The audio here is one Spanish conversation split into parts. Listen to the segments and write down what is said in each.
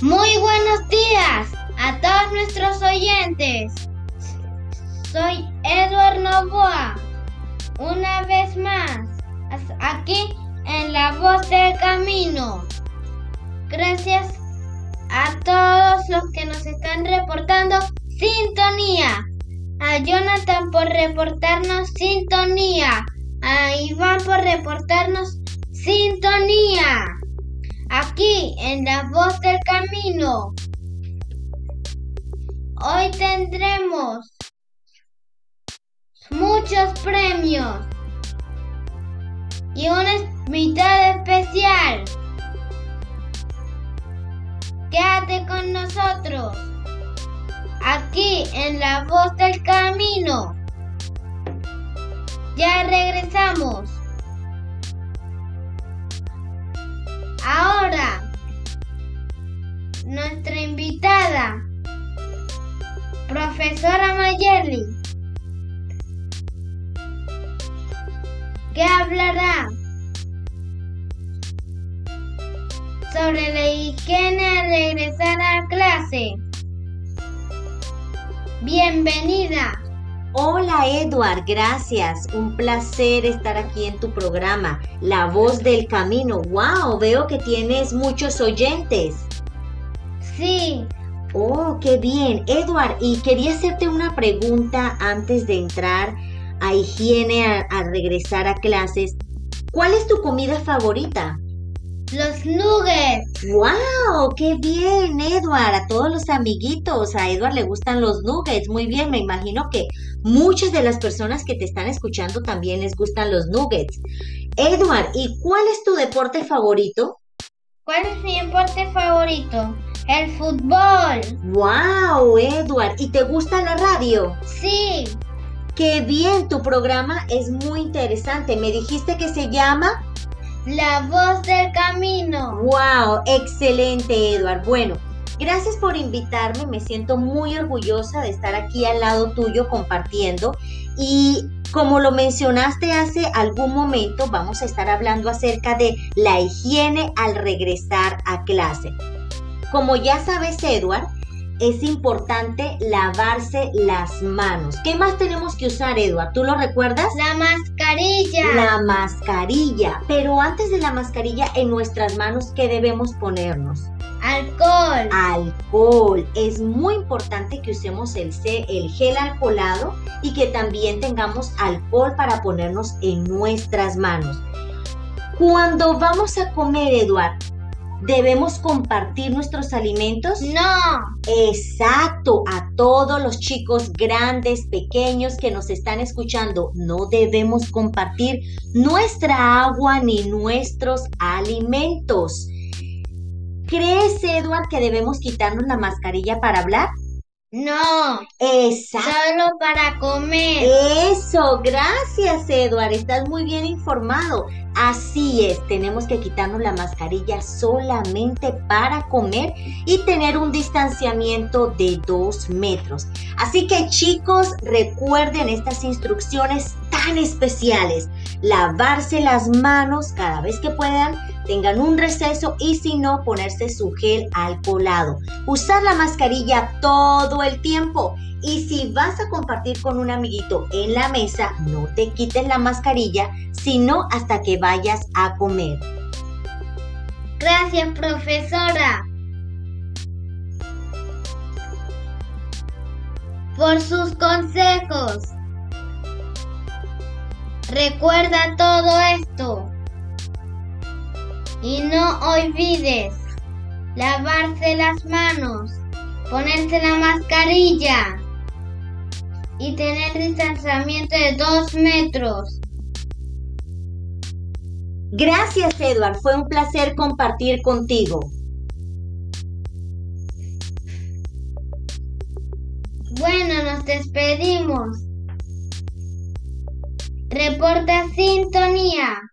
Muy buenos días a todos nuestros oyentes. Soy Edward Novoa. Una vez más, aquí en La Voz del Camino. Gracias a todos los que nos están reportando sintonía. A Jonathan por reportarnos sintonía. A Iván por reportarnos sintonía aquí en La Voz del Camino. Hoy tendremos muchos premios y una invitada especial. Quédate con nosotros aquí en La Voz del Camino. Ya regresamos. Profesora Mayerly, que hablará sobre la higiene al regresar a clase. Bienvenida. Hola Edward, gracias. Un placer estar aquí en tu programa, La Voz del Camino. ¡Wow! Veo que tienes muchos oyentes. Sí. Oh, qué bien. Edward, y quería hacerte una pregunta antes de entrar a higiene al regresar a clases. ¿Cuál es tu comida favorita? Los nuggets. ¡Wow! ¡Qué bien, Edward! A todos los amiguitos, a Edward le gustan los nuggets. Muy bien, me imagino que muchas de las personas que te están escuchando también les gustan los nuggets. Edward, ¿y cuál es tu deporte favorito? ¿Cuál es mi deporte favorito? El fútbol. ¡Wow, Edward! ¿Y te gusta la radio? Sí. ¡Qué bien! Tu programa es muy interesante. Me dijiste que se llama la voz del camino. ¡Wow! Excelente, Edward. Bueno, gracias por invitarme. Me siento muy orgullosa de estar aquí al lado tuyo compartiendo. Y como lo mencionaste hace algún momento, vamos a estar hablando acerca de la higiene al regresar a clase. Como ya sabes, Edward, es importante lavarse las manos. ¿Qué más tenemos que usar, Edward? ¿Tú lo recuerdas? La mascarilla. La mascarilla. Pero antes de la mascarilla, en nuestras manos, ¿qué debemos ponernos? Alcohol. Alcohol. Es muy importante que usemos el, el gel alcoholado y que también tengamos alcohol para ponernos en nuestras manos. Cuando vamos a comer, Eduard, ¿Debemos compartir nuestros alimentos? No. Exacto, a todos los chicos grandes, pequeños que nos están escuchando, no debemos compartir nuestra agua ni nuestros alimentos. ¿Crees, Edward, que debemos quitarnos la mascarilla para hablar? No. Exacto. Solo para comer. Eso, gracias Edward, estás muy bien informado. Así es, tenemos que quitarnos la mascarilla solamente para comer y tener un distanciamiento de dos metros. Así que chicos, recuerden estas instrucciones tan especiales. Lavarse las manos cada vez que puedan tengan un receso y si no, ponerse su gel alcoholado. Usar la mascarilla todo el tiempo. Y si vas a compartir con un amiguito en la mesa, no te quites la mascarilla, sino hasta que vayas a comer. Gracias, profesora. Por sus consejos. Recuerda todo esto. Y no olvides lavarse las manos, ponerse la mascarilla y tener distanciamiento de dos metros. Gracias, Edward. Fue un placer compartir contigo. Bueno, nos despedimos. Reporta sintonía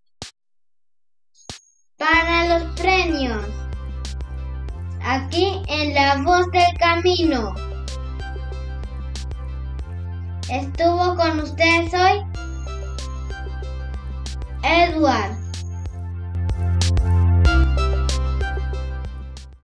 Aquí en La Voz del Camino. Estuvo con ustedes hoy Edward.